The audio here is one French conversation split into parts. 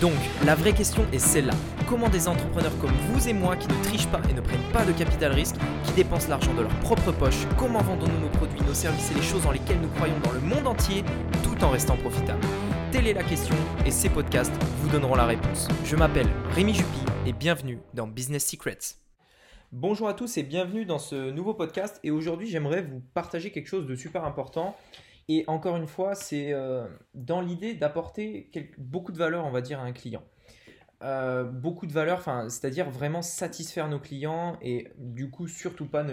Donc, la vraie question est celle-là. Comment des entrepreneurs comme vous et moi qui ne trichent pas et ne prennent pas de capital risque, qui dépensent l'argent de leur propre poche, comment vendons-nous nos produits, nos services et les choses dans lesquelles nous croyons dans le monde entier, tout en restant profitables Telle est la question et ces podcasts vous donneront la réponse. Je m'appelle Rémi Jupy et bienvenue dans Business Secrets. Bonjour à tous et bienvenue dans ce nouveau podcast et aujourd'hui j'aimerais vous partager quelque chose de super important et encore une fois, c'est euh, dans l'idée d'apporter beaucoup de valeur, on va dire, à un client. Euh, beaucoup de valeur, c'est-à-dire vraiment satisfaire nos clients et du coup surtout pas,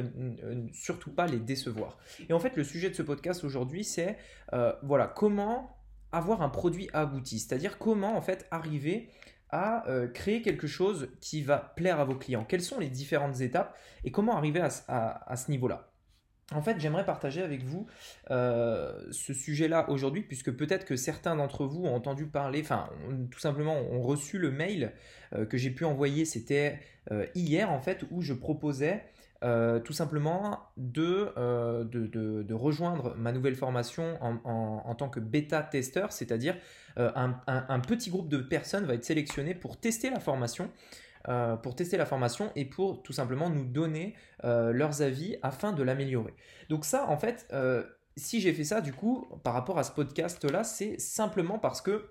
surtout pas les décevoir. Et en fait, le sujet de ce podcast aujourd'hui, c'est euh, voilà comment avoir un produit abouti, c'est-à-dire comment en fait arriver à créer quelque chose qui va plaire à vos clients. Quelles sont les différentes étapes et comment arriver à ce niveau-là? En fait, j'aimerais partager avec vous euh, ce sujet-là aujourd'hui, puisque peut-être que certains d'entre vous ont entendu parler, enfin, tout simplement, ont reçu le mail euh, que j'ai pu envoyer, c'était euh, hier en fait, où je proposais tout simplement de, de, rejoindre ma nouvelle formation en, tant que bêta-testeur, c'est-à-dire un, petit groupe de personnes va être sélectionné pour tester la formation. Euh, pour tester la formation et pour tout simplement nous donner euh, leurs avis afin de l'améliorer. Donc ça, en fait, euh, si j'ai fait ça, du coup, par rapport à ce podcast-là, c'est simplement parce que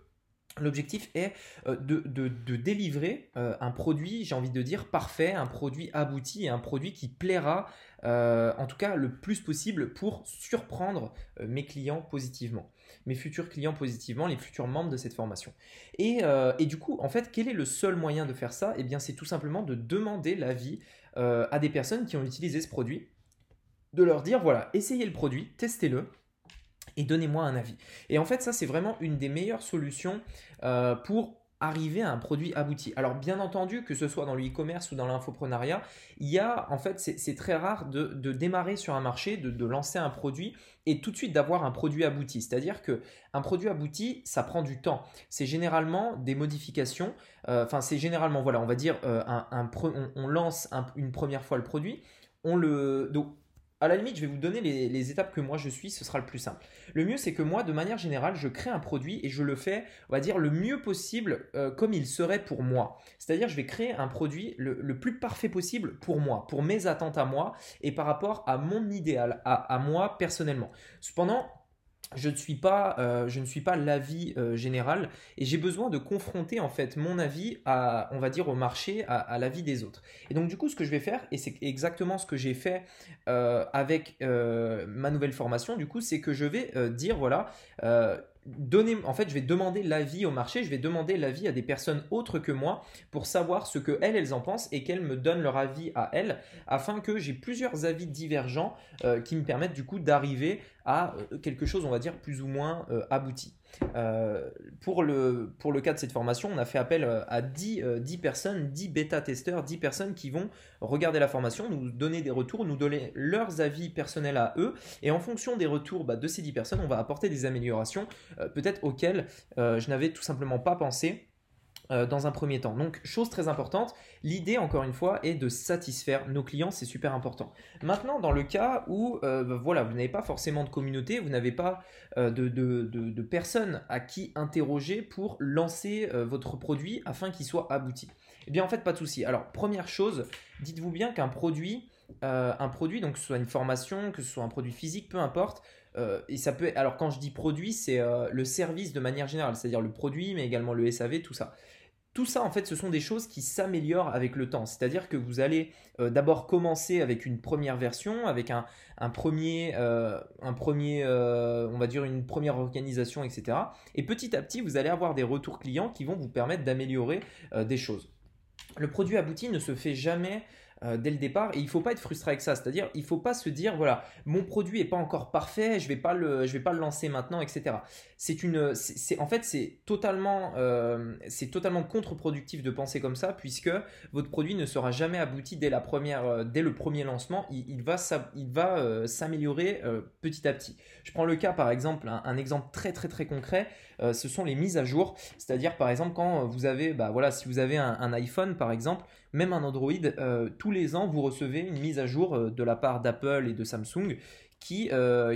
L'objectif est de, de, délivrer un produit, j'ai envie de dire, parfait, un produit abouti et un produit qui plaira, en tout cas le plus possible, pour surprendre mes clients positivement mes futurs clients positivement, les futurs membres de cette formation. Euh, et, du coup, en fait, quel est le seul moyen de faire ça? Eh bien, c'est tout simplement de demander l'avis euh, à des personnes qui ont utilisé ce produit, de leur dire, voilà, essayez le produit, testez-le, et donnez-moi un avis. Et en fait, ça, c'est vraiment une des meilleures solutions euh, pour arriver à un produit abouti. Alors bien entendu, que ce soit dans le e-commerce ou dans l'infoprenariat, il y a en fait c'est très rare de, démarrer sur un marché, de, lancer un produit et tout de suite d'avoir un produit abouti. C'est-à-dire que un produit abouti, ça prend du temps. C'est généralement des modifications. Euh, enfin c'est généralement voilà, on va dire euh, un, on, lance une première fois le produit, on le à la limite, je vais vous donner les, étapes que moi je suis, ce sera le plus simple. Le mieux, c'est que moi, de manière générale, je crée un produit et je le fais, on va dire, le mieux possible euh, comme il serait pour moi. C'est-à-dire, je vais créer un produit le, plus parfait possible pour moi, pour mes attentes à moi et par rapport à mon idéal, à moi personnellement. Cependant, je ne suis pas, euh, je ne suis pas l'avis euh, général et j'ai besoin de confronter en fait mon avis à, on va dire, au marché, à, l'avis des autres. Et donc du coup, ce que je vais faire, et c'est exactement ce que j'ai fait euh, avec ma nouvelle formation, du coup, c'est que je vais dire, voilà, donner, en fait, je vais demander l'avis au marché, je vais demander l'avis à des personnes autres que moi pour savoir ce que elles, elles en pensent et qu'elles me donnent leur avis à elles, afin que j'ai plusieurs avis divergents euh, qui me permettent du coup d'arriver à euh, quelque chose, on va dire, plus ou moins euh, abouti. pour, le, pour le cas de cette formation, on a fait appel à 10, 10 personnes, 10 bêta-testeurs, 10 personnes qui vont regarder la formation, nous donner des retours, nous donner leurs avis personnels à eux, et en fonction des retours bah, de ces 10 personnes, on va apporter des améliorations peut-être auxquelles euh, je n'avais tout simplement pas pensé euh, dans un premier temps. Donc, chose très importante, l'idée, encore une fois, est de satisfaire nos clients, c'est super important. Maintenant, dans le cas où bah, voilà, vous n'avez pas forcément de communauté, vous n'avez pas de, de, personnes à qui interroger pour lancer votre produit afin qu'il soit abouti. Eh bien, en fait, pas de souci. Alors, première chose, dites-vous bien qu'un produit, un produit, donc que ce soit une formation, que ce soit un produit physique, peu importe, euh, et ça peut. Alors quand je dis produit, c'est euh, le service de manière générale, c'est-à-dire le produit, mais également le SAV, tout ça. Tout ça, en fait, ce sont des choses qui s'améliorent avec le temps. C'est-à-dire que vous allez euh, d'abord commencer avec une première version, avec un, premier, un premier on va dire une première organisation, etc. Et petit à petit, vous allez avoir des retours clients qui vont vous permettre d'améliorer des choses. Le produit abouti ne se fait jamais euh, dès le départ et il faut pas être frustré avec ça. C'est-à-dire, il faut pas se dire voilà, mon produit est pas encore parfait, je vais pas le, vais pas le lancer maintenant, etc. C'est une, c'est en fait c'est totalement, euh, c'est totalement contre-productif de penser comme ça puisque votre produit ne sera jamais abouti dès la première, euh, dès le premier lancement. Il, va, il va s'améliorer petit à petit. Je prends le cas par exemple, un, exemple très très très concret. ce sont les mises à jour. C'est-à-dire par exemple quand vous avez, bah voilà, si vous avez un, un iPhone par exemple, même un Android, les ans, vous recevez une mise à jour euh, de la part d'Apple et de Samsung qui,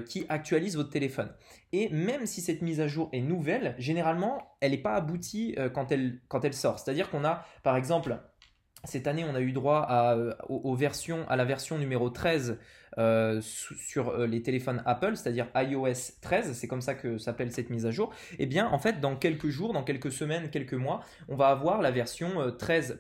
qui actualise votre téléphone. Et même si cette mise à jour est nouvelle, généralement, elle n'est pas aboutie quand, elle, quand elle sort. C'est-à-dire qu'on a, par exemple, cette année, on a eu droit aux, versions, à la version numéro 13 euh, sur euh, les téléphones Apple, c'est-à-dire iOS 13, c'est comme ça que s'appelle cette mise à jour. Et eh bien, en fait, dans quelques jours, dans quelques semaines, quelques mois, on va avoir la version 13.1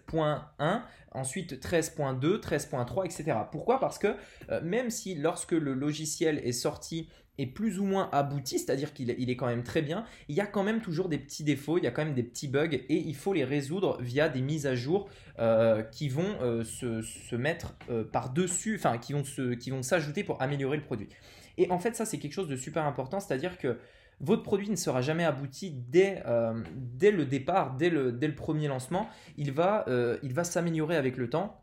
euh, ensuite 13.2, 13.3, etc. Pourquoi? Parce que même si lorsque le logiciel est sorti plus ou moins abouti, c'est-à-dire qu'il est quand même très bien, il y a quand même toujours des petits défauts, il y a quand même des petits bugs et il faut les résoudre via des mises à jour euh, qui vont euh, se, mettre euh, par-dessus, enfin qui vont, qui vont s'ajouter pour améliorer le produit. Et en fait ça c'est quelque chose de super important, c'est-à-dire que votre produit ne sera jamais abouti dès, dès le départ, dès le, dès le premier lancement, il va, il va s'améliorer avec le temps,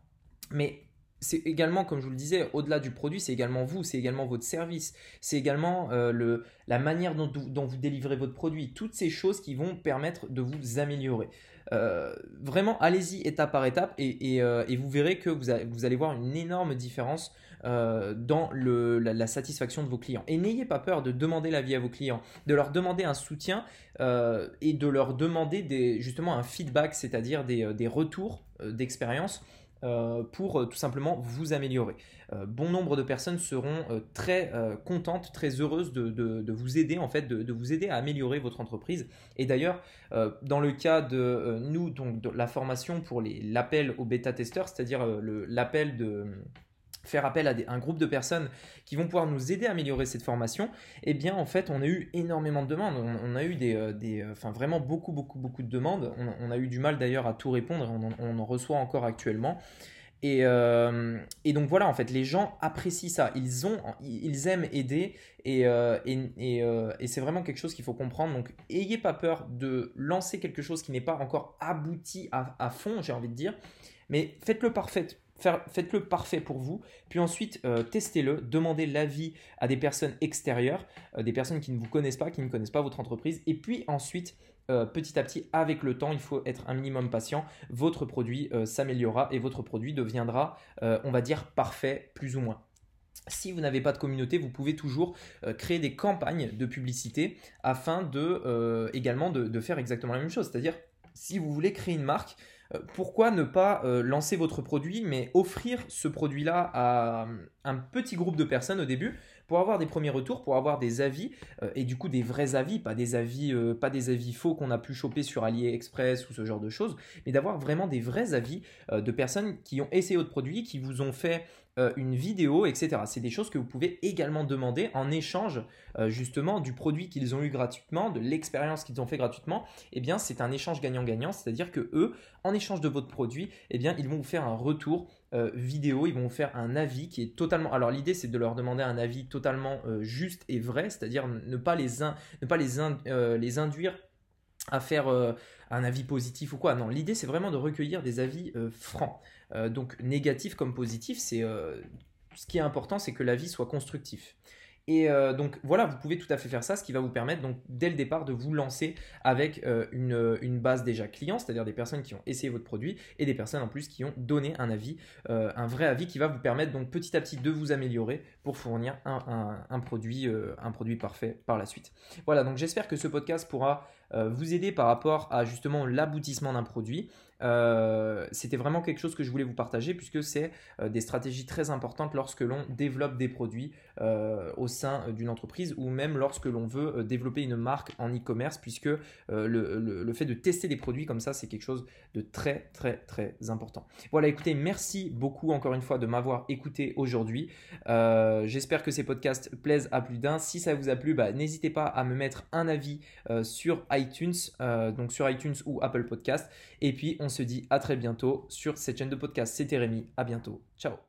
mais c'est également, comme je vous le disais, au-delà du produit, c'est également vous, c'est également votre service, c'est également euh, le, la manière dont, vous délivrez votre produit, toutes ces choses qui vont permettre de vous améliorer. Euh, vraiment, allez-y étape par étape et, euh, vous verrez que vous, allez voir une énorme différence dans la, satisfaction de vos clients. Et n'ayez pas peur de demander l'avis à vos clients, de leur demander un soutien et de leur demander des, justement un feedback, c'est-à-dire des retours d'expérience pour euh, tout simplement vous améliorer. Euh, bon nombre de personnes seront très contentes, très heureuses de, vous aider en fait, de, vous aider à améliorer votre entreprise. Et d'ailleurs, dans le cas de nous, donc de la formation pour l'appel aux bêta-testeurs, c'est-à-dire l'appel de faire appel à un groupe de personnes qui vont pouvoir nous aider à améliorer cette formation, eh bien en fait on a eu énormément de demandes, on, a eu des, euh, euh, enfin vraiment beaucoup beaucoup beaucoup de demandes, on, a eu du mal d'ailleurs à tout répondre, on, en reçoit encore actuellement. Et, euh, et, donc voilà, en fait, les gens apprécient ça. Ils, ont, ils aiment aider et, et, et c'est vraiment quelque chose qu'il faut comprendre. Donc, ayez pas peur de lancer quelque chose qui n'est pas encore abouti à fond, j'ai envie de dire, mais faites-le parfait faites-le parfait pour vous, puis ensuite euh, testez-le, demandez l'avis à des personnes extérieures, euh, des personnes qui ne vous connaissent pas, qui ne connaissent pas votre entreprise, et puis ensuite euh, petit à petit, avec le temps, il faut être un minimum patient, votre produit s'améliorera et votre produit deviendra, on va dire, parfait, plus ou moins. Si vous n'avez pas de communauté, vous pouvez toujours créer des campagnes de publicité afin de également de, faire exactement la même chose. C'est-à-dire, si vous voulez créer une marque, pourquoi ne pas euh, lancer votre produit, mais offrir ce produit-là à un petit groupe de personnes au début pour avoir des premiers retours, pour avoir des avis euh, et du coup des vrais avis, pas des avis, pas des avis faux qu'on a pu choper sur AliExpress ou ce genre de choses, mais d'avoir vraiment des vrais avis de personnes qui ont essayé votre produit, qui vous ont fait euh, une vidéo, etc. C'est des choses que vous pouvez également demander en échange euh, justement du produit qu'ils ont eu gratuitement, de l'expérience qu'ils ont fait gratuitement. Eh bien, c'est un échange gagnant-gagnant, c'est-à-dire que eux, en échange de votre produit, eh bien, ils vont vous faire un retour euh, vidéo, ils vont vous faire un avis qui est totalement. Alors l'idée c'est de leur demander un avis totalement juste et vrai, c'est-à-dire ne pas les, les, les induire à faire un avis positif ou quoi. Non, l'idée c'est vraiment de recueillir des avis francs. Euh, donc négatif comme positif, c'est euh, ce qui est important, c'est que la vie soit constructive. Et euh, donc voilà, vous pouvez tout à fait faire ça, ce qui va vous permettre donc dès le départ de vous lancer avec une, base déjà client, c'est-à-dire des personnes qui ont essayé votre produit et des personnes en plus qui ont donné un avis, un vrai avis qui va vous permettre donc petit à petit de vous améliorer pour fournir un produit parfait par la suite. Voilà, donc j'espère que ce podcast pourra vous aider par rapport à justement l'aboutissement d'un produit. Euh, c'était vraiment quelque chose que je voulais vous partager puisque c'est euh, des stratégies très importantes lorsque l'on développe des produits euh, au sein d'une entreprise ou même lorsque l'on veut développer une marque en e-commerce puisque le, fait de tester des produits comme ça c'est quelque chose de très très très important. Voilà écoutez merci beaucoup encore une fois de m'avoir écouté aujourd'hui. J'espère que ces podcasts plaisent à plus d'un. Si ça vous a plu bah, n'hésitez pas à me mettre un avis sur iTunes donc sur iTunes ou Apple Podcast et puis on se dit à très bientôt sur cette chaîne de podcast. C'était Rémi, à bientôt. Ciao